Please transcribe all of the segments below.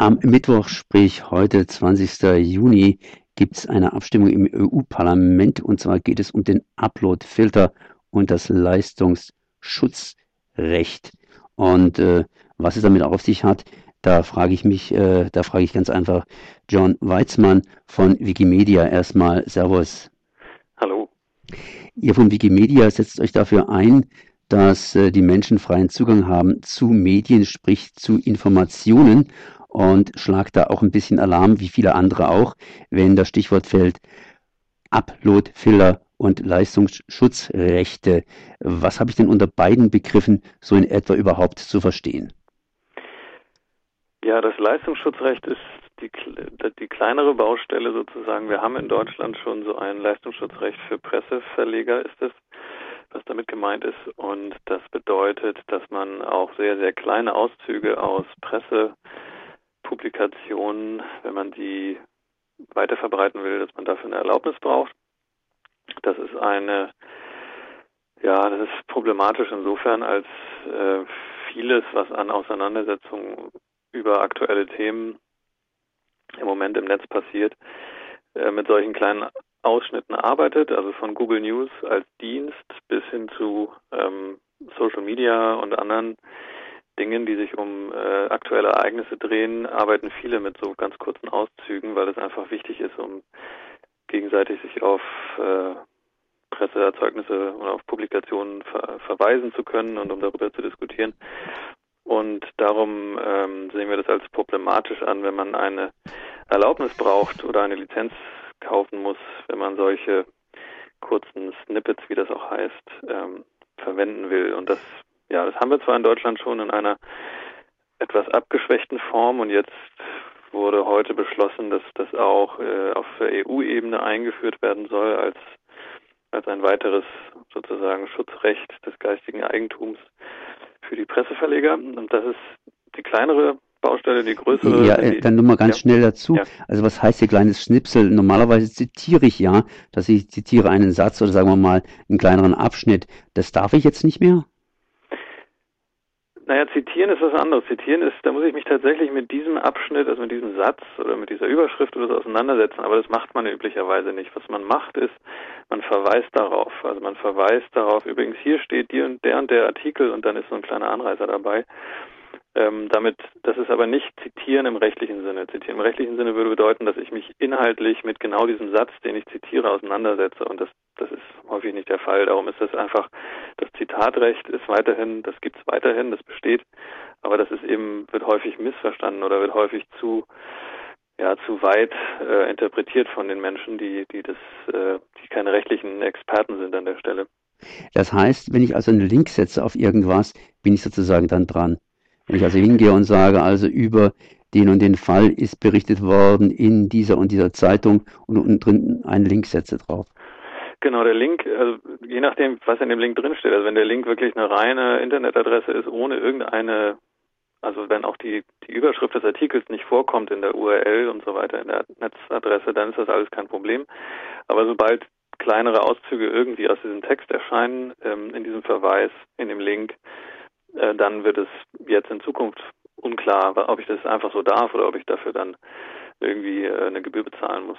Am Mittwoch, sprich heute, 20. Juni, gibt es eine Abstimmung im EU-Parlament und zwar geht es um den Upload-Filter und das Leistungsschutzrecht. Und äh, was es damit auf sich hat, da frage ich mich, äh, da frage ich ganz einfach John Weizmann von Wikimedia erstmal. Servus. Hallo. Ihr von Wikimedia setzt euch dafür ein, dass äh, die Menschen freien Zugang haben zu Medien, sprich zu Informationen und schlagt da auch ein bisschen Alarm, wie viele andere auch, wenn das Stichwort fällt Upload, Filler und Leistungsschutzrechte. Was habe ich denn unter beiden Begriffen so in etwa überhaupt zu verstehen? Ja, das Leistungsschutzrecht ist die, die kleinere Baustelle sozusagen. Wir haben in Deutschland schon so ein Leistungsschutzrecht für Presseverleger, ist es, was damit gemeint ist. Und das bedeutet, dass man auch sehr, sehr kleine Auszüge aus Presse Publikationen, wenn man die weiterverbreiten will, dass man dafür eine Erlaubnis braucht. Das ist eine, ja, das ist problematisch insofern, als äh, vieles, was an Auseinandersetzungen über aktuelle Themen im Moment im Netz passiert, äh, mit solchen kleinen Ausschnitten arbeitet, also von Google News als Dienst bis hin zu ähm, Social Media und anderen Dingen, die sich um äh, aktuelle Ereignisse drehen, arbeiten viele mit so ganz kurzen Auszügen, weil es einfach wichtig ist, um gegenseitig sich auf äh, Presseerzeugnisse oder auf Publikationen ver verweisen zu können und um darüber zu diskutieren. Und darum ähm, sehen wir das als problematisch an, wenn man eine Erlaubnis braucht oder eine Lizenz kaufen muss, wenn man solche kurzen Snippets, wie das auch heißt, ähm, verwenden will. Und das ja, das haben wir zwar in Deutschland schon in einer etwas abgeschwächten Form und jetzt wurde heute beschlossen, dass das auch äh, auf EU-Ebene eingeführt werden soll als als ein weiteres sozusagen Schutzrecht des geistigen Eigentums für die Presseverleger. Und das ist die kleinere Baustelle, die größere. Ja, äh, dann nur mal ganz ja. schnell dazu. Ja. Also was heißt hier kleines Schnipsel? Normalerweise zitiere ich ja, dass ich zitiere einen Satz oder sagen wir mal einen kleineren Abschnitt. Das darf ich jetzt nicht mehr? Naja, zitieren ist was anderes. Zitieren ist, da muss ich mich tatsächlich mit diesem Abschnitt, also mit diesem Satz oder mit dieser Überschrift oder so auseinandersetzen, aber das macht man üblicherweise nicht. Was man macht ist, man verweist darauf. Also man verweist darauf, übrigens hier steht die und der und der Artikel und dann ist so ein kleiner Anreißer dabei. Ähm, damit, das ist aber nicht Zitieren im rechtlichen Sinne. Zitieren im rechtlichen Sinne würde bedeuten, dass ich mich inhaltlich mit genau diesem Satz, den ich zitiere, auseinandersetze. Und das, das ist häufig nicht der Fall. Darum ist das einfach, das Zitatrecht ist weiterhin, das gibt es weiterhin, das besteht. Aber das ist eben, wird häufig missverstanden oder wird häufig zu, ja, zu weit äh, interpretiert von den Menschen, die, die das, äh, die keine rechtlichen Experten sind an der Stelle. Das heißt, wenn ich also einen Link setze auf irgendwas, bin ich sozusagen dann dran. Wenn ich also hingehe und sage, also über den und den Fall ist berichtet worden in dieser und dieser Zeitung und unten drin einen Link setze drauf. Genau, der Link, also je nachdem, was in dem Link drinsteht, also wenn der Link wirklich eine reine Internetadresse ist, ohne irgendeine, also wenn auch die, die Überschrift des Artikels nicht vorkommt in der URL und so weiter, in der Netzadresse, dann ist das alles kein Problem. Aber sobald kleinere Auszüge irgendwie aus diesem Text erscheinen, ähm, in diesem Verweis, in dem Link, äh, dann wird es jetzt in Zukunft unklar, ob ich das einfach so darf oder ob ich dafür dann irgendwie äh, eine Gebühr bezahlen muss.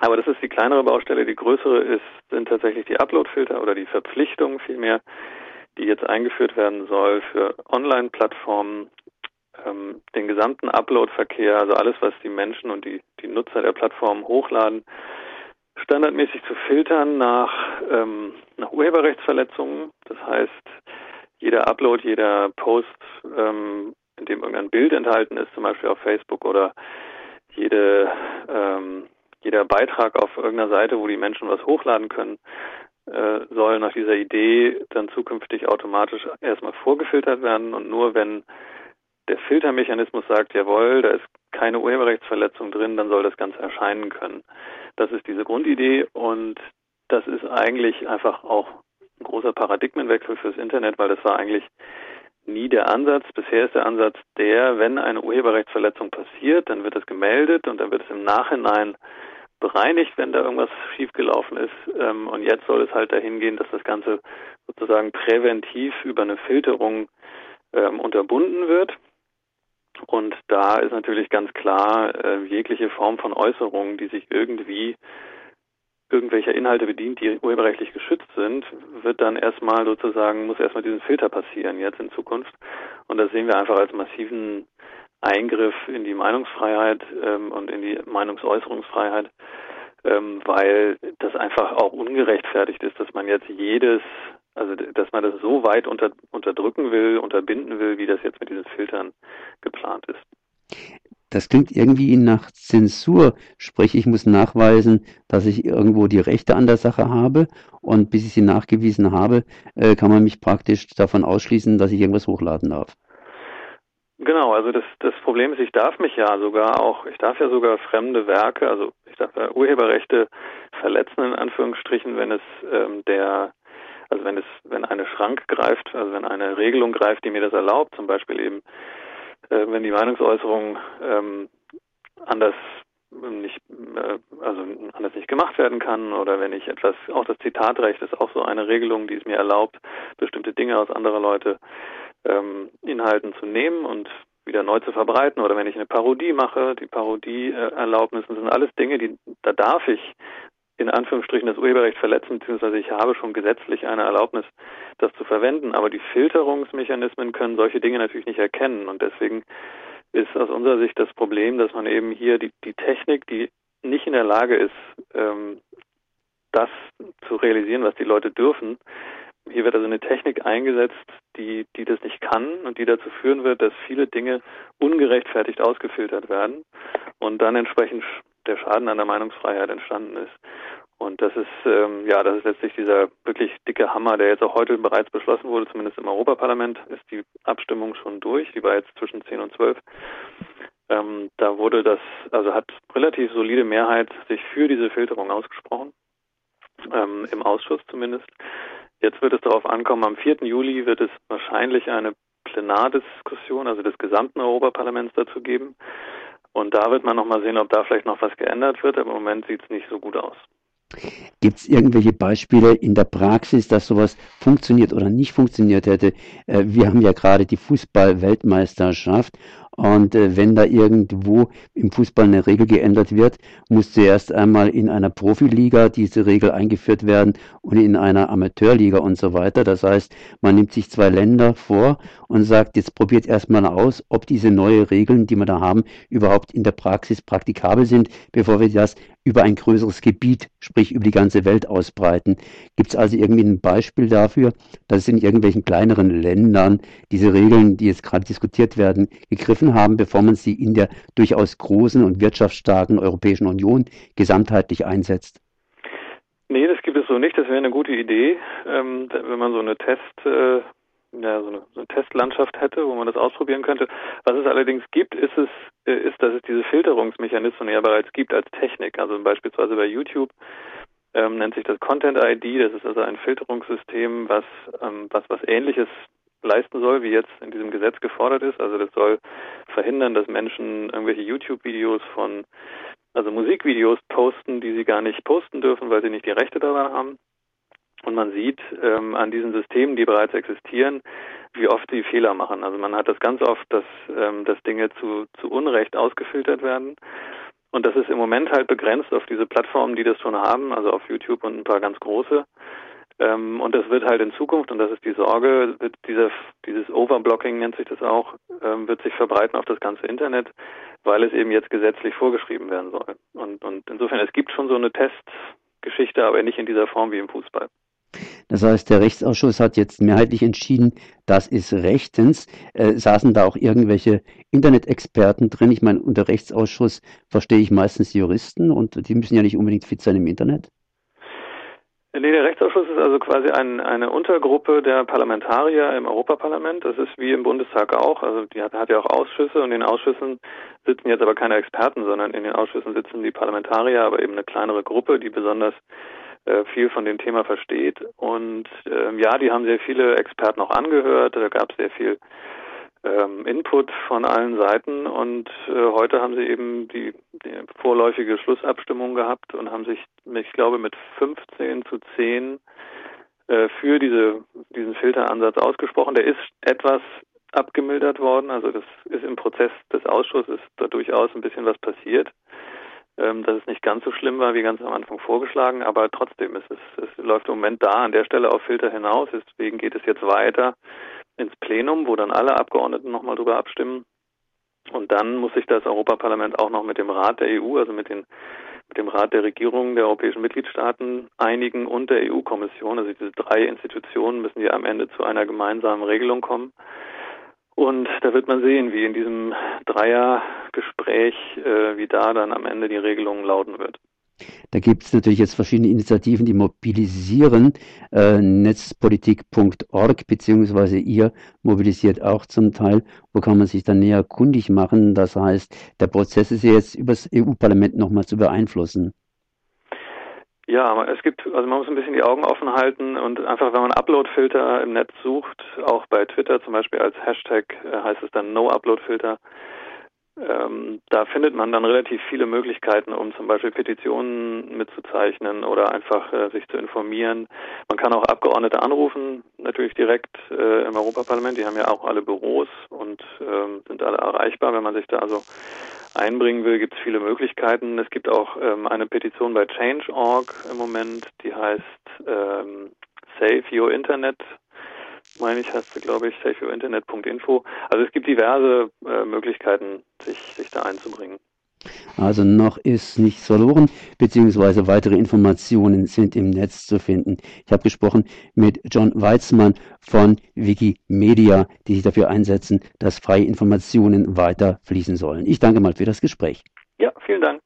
Aber das ist die kleinere Baustelle. Die größere ist, sind tatsächlich die Uploadfilter oder die Verpflichtung vielmehr, die jetzt eingeführt werden soll für Online-Plattformen, ähm, den gesamten Upload-Verkehr, also alles, was die Menschen und die, die Nutzer der Plattform hochladen, standardmäßig zu filtern nach, ähm, nach Urheberrechtsverletzungen. Das heißt, jeder Upload, jeder Post, ähm, in dem irgendein Bild enthalten ist, zum Beispiel auf Facebook oder jede, ähm, jeder Beitrag auf irgendeiner Seite, wo die Menschen was hochladen können, äh, soll nach dieser Idee dann zukünftig automatisch erstmal vorgefiltert werden und nur wenn der Filtermechanismus sagt, jawohl, da ist keine Urheberrechtsverletzung drin, dann soll das Ganze erscheinen können. Das ist diese Grundidee und das ist eigentlich einfach auch ein großer Paradigmenwechsel fürs Internet, weil das war eigentlich nie der Ansatz. Bisher ist der Ansatz der, wenn eine Urheberrechtsverletzung passiert, dann wird es gemeldet und dann wird es im Nachhinein bereinigt, wenn da irgendwas schiefgelaufen ist. Ähm, und jetzt soll es halt dahin gehen, dass das Ganze sozusagen präventiv über eine Filterung ähm, unterbunden wird. Und da ist natürlich ganz klar, äh, jegliche Form von Äußerungen, die sich irgendwie irgendwelcher Inhalte bedient, die urheberrechtlich geschützt sind, wird dann erstmal sozusagen, muss erstmal diesen Filter passieren jetzt in Zukunft. Und das sehen wir einfach als massiven Eingriff in die Meinungsfreiheit ähm, und in die Meinungsäußerungsfreiheit, ähm, weil das einfach auch ungerechtfertigt ist, dass man jetzt jedes, also dass man das so weit unter, unterdrücken will, unterbinden will, wie das jetzt mit diesen Filtern geplant ist. Das klingt irgendwie nach Zensur, sprich ich muss nachweisen, dass ich irgendwo die Rechte an der Sache habe und bis ich sie nachgewiesen habe, äh, kann man mich praktisch davon ausschließen, dass ich irgendwas hochladen darf. Genau, also das, das Problem ist, ich darf mich ja sogar auch, ich darf ja sogar fremde Werke, also ich darf ja Urheberrechte verletzen in Anführungsstrichen, wenn es ähm, der, also wenn es, wenn eine Schrank greift, also wenn eine Regelung greift, die mir das erlaubt, zum Beispiel eben, äh, wenn die Meinungsäußerung ähm, anders nicht, äh, also anders nicht gemacht werden kann oder wenn ich etwas, auch das Zitatrecht ist auch so eine Regelung, die es mir erlaubt, bestimmte Dinge aus anderer Leute ähm, Inhalten zu nehmen und wieder neu zu verbreiten oder wenn ich eine Parodie mache, die Parodieerlaubnissen sind alles Dinge, die da darf ich in Anführungsstrichen das Urheberrecht verletzen, beziehungsweise ich habe schon gesetzlich eine Erlaubnis, das zu verwenden. Aber die Filterungsmechanismen können solche Dinge natürlich nicht erkennen. Und deswegen ist aus unserer Sicht das Problem, dass man eben hier die, die Technik, die nicht in der Lage ist, ähm, das zu realisieren, was die Leute dürfen, hier wird also eine Technik eingesetzt, die, die das nicht kann und die dazu führen wird, dass viele Dinge ungerechtfertigt ausgefiltert werden und dann entsprechend der Schaden an der Meinungsfreiheit entstanden ist. Und das ist ähm, ja, das ist letztlich dieser wirklich dicke Hammer, der jetzt auch heute bereits beschlossen wurde, zumindest im Europaparlament ist die Abstimmung schon durch, die war jetzt zwischen 10 und 12. Ähm, da wurde das, also hat relativ solide Mehrheit sich für diese Filterung ausgesprochen, ähm, im Ausschuss zumindest. Jetzt wird es darauf ankommen, am 4. Juli wird es wahrscheinlich eine Plenardiskussion, also des gesamten Europaparlaments dazu geben. Und da wird man nochmal sehen, ob da vielleicht noch was geändert wird. Im Moment sieht es nicht so gut aus. Gibt es irgendwelche Beispiele in der Praxis, dass sowas funktioniert oder nicht funktioniert hätte? Äh, wir haben ja gerade die Fußball-Weltmeisterschaft und äh, wenn da irgendwo im Fußball eine Regel geändert wird, muss zuerst einmal in einer Profiliga diese Regel eingeführt werden und in einer Amateurliga und so weiter. Das heißt, man nimmt sich zwei Länder vor und sagt, jetzt probiert erstmal aus, ob diese neue Regeln, die wir da haben, überhaupt in der Praxis praktikabel sind, bevor wir das über ein größeres Gebiet, sprich über die ganze Welt ausbreiten. Gibt es also irgendwie ein Beispiel dafür, dass es in irgendwelchen kleineren Ländern diese Regeln, die jetzt gerade diskutiert werden, gegriffen haben, bevor man sie in der durchaus großen und wirtschaftsstarken Europäischen Union gesamtheitlich einsetzt? Nee, das gibt es so nicht. Das wäre eine gute Idee, ähm, wenn man so eine Test, äh, ja, so eine, so eine, Testlandschaft hätte, wo man das ausprobieren könnte. Was es allerdings gibt, ist es, äh, ist, dass es diese Filterungsmechanismen ja bereits gibt als Technik. Also beispielsweise bei YouTube ähm, nennt sich das Content ID. Das ist also ein Filterungssystem, was ähm, was was Ähnliches leisten soll, wie jetzt in diesem Gesetz gefordert ist. Also das soll verhindern, dass Menschen irgendwelche YouTube-Videos von, also Musikvideos posten, die sie gar nicht posten dürfen, weil sie nicht die Rechte daran haben. Und man sieht ähm, an diesen Systemen, die bereits existieren, wie oft sie Fehler machen. Also man hat das ganz oft, dass, ähm, dass Dinge zu, zu Unrecht ausgefiltert werden. Und das ist im Moment halt begrenzt auf diese Plattformen, die das schon haben, also auf YouTube und ein paar ganz große. Ähm, und das wird halt in Zukunft, und das ist die Sorge, wird dieser, dieses Overblocking nennt sich das auch, ähm, wird sich verbreiten auf das ganze Internet, weil es eben jetzt gesetzlich vorgeschrieben werden soll. Und, und insofern, es gibt schon so eine Testgeschichte, aber nicht in dieser Form wie im Fußball. Das heißt, der Rechtsausschuss hat jetzt mehrheitlich entschieden, das ist rechtens. Äh, saßen da auch irgendwelche Internet-Experten drin? Ich meine, unter Rechtsausschuss verstehe ich meistens Juristen und die müssen ja nicht unbedingt fit sein im Internet. Nee, der Rechtsausschuss ist also quasi ein, eine Untergruppe der Parlamentarier im Europaparlament. Das ist wie im Bundestag auch. Also die hat, hat ja auch Ausschüsse und in den Ausschüssen sitzen jetzt aber keine Experten, sondern in den Ausschüssen sitzen die Parlamentarier, aber eben eine kleinere Gruppe, die besonders äh, viel von dem Thema versteht. Und ähm, ja, die haben sehr viele Experten auch angehört. Da gab es sehr viel ähm, Input von allen Seiten und äh, heute haben sie eben die, die, vorläufige Schlussabstimmung gehabt und haben sich, ich glaube, mit 15 zu 10 äh, für diese, diesen Filteransatz ausgesprochen. Der ist etwas abgemildert worden. Also das ist im Prozess des Ausschusses da durchaus ein bisschen was passiert. Ähm, dass es nicht ganz so schlimm war wie ganz am Anfang vorgeschlagen, aber trotzdem ist es, es läuft im Moment da an der Stelle auf Filter hinaus. Deswegen geht es jetzt weiter ins Plenum, wo dann alle Abgeordneten nochmal drüber abstimmen. Und dann muss sich das Europaparlament auch noch mit dem Rat der EU, also mit, den, mit dem Rat der Regierungen der europäischen Mitgliedstaaten einigen und der EU-Kommission. Also diese drei Institutionen müssen ja am Ende zu einer gemeinsamen Regelung kommen. Und da wird man sehen, wie in diesem Dreiergespräch, äh, wie da dann am Ende die Regelung lauten wird. Da gibt es natürlich jetzt verschiedene Initiativen, die mobilisieren. Äh, Netzpolitik.org beziehungsweise ihr mobilisiert auch zum Teil. Wo kann man sich dann näher kundig machen? Das heißt, der Prozess ist ja jetzt übers EU-Parlament nochmal zu beeinflussen. Ja, es gibt, also man muss ein bisschen die Augen offen halten und einfach, wenn man Upload-Filter im Netz sucht, auch bei Twitter zum Beispiel als Hashtag äh, heißt es dann No-Upload-Filter, ähm, da findet man dann relativ viele Möglichkeiten, um zum Beispiel Petitionen mitzuzeichnen oder einfach äh, sich zu informieren. Man kann auch Abgeordnete anrufen, natürlich direkt äh, im Europaparlament. Die haben ja auch alle Büros und ähm, sind alle erreichbar. Wenn man sich da also einbringen will, gibt es viele Möglichkeiten. Es gibt auch ähm, eine Petition bei Change.org im Moment, die heißt ähm, Save Your Internet meine ich, heißt sie, glaube ich, safeyourinternet.info. Also es gibt diverse äh, Möglichkeiten, sich, sich da einzubringen. Also noch ist nichts verloren, beziehungsweise weitere Informationen sind im Netz zu finden. Ich habe gesprochen mit John Weizmann von Wikimedia, die sich dafür einsetzen, dass freie Informationen weiter fließen sollen. Ich danke mal für das Gespräch. Ja, vielen Dank.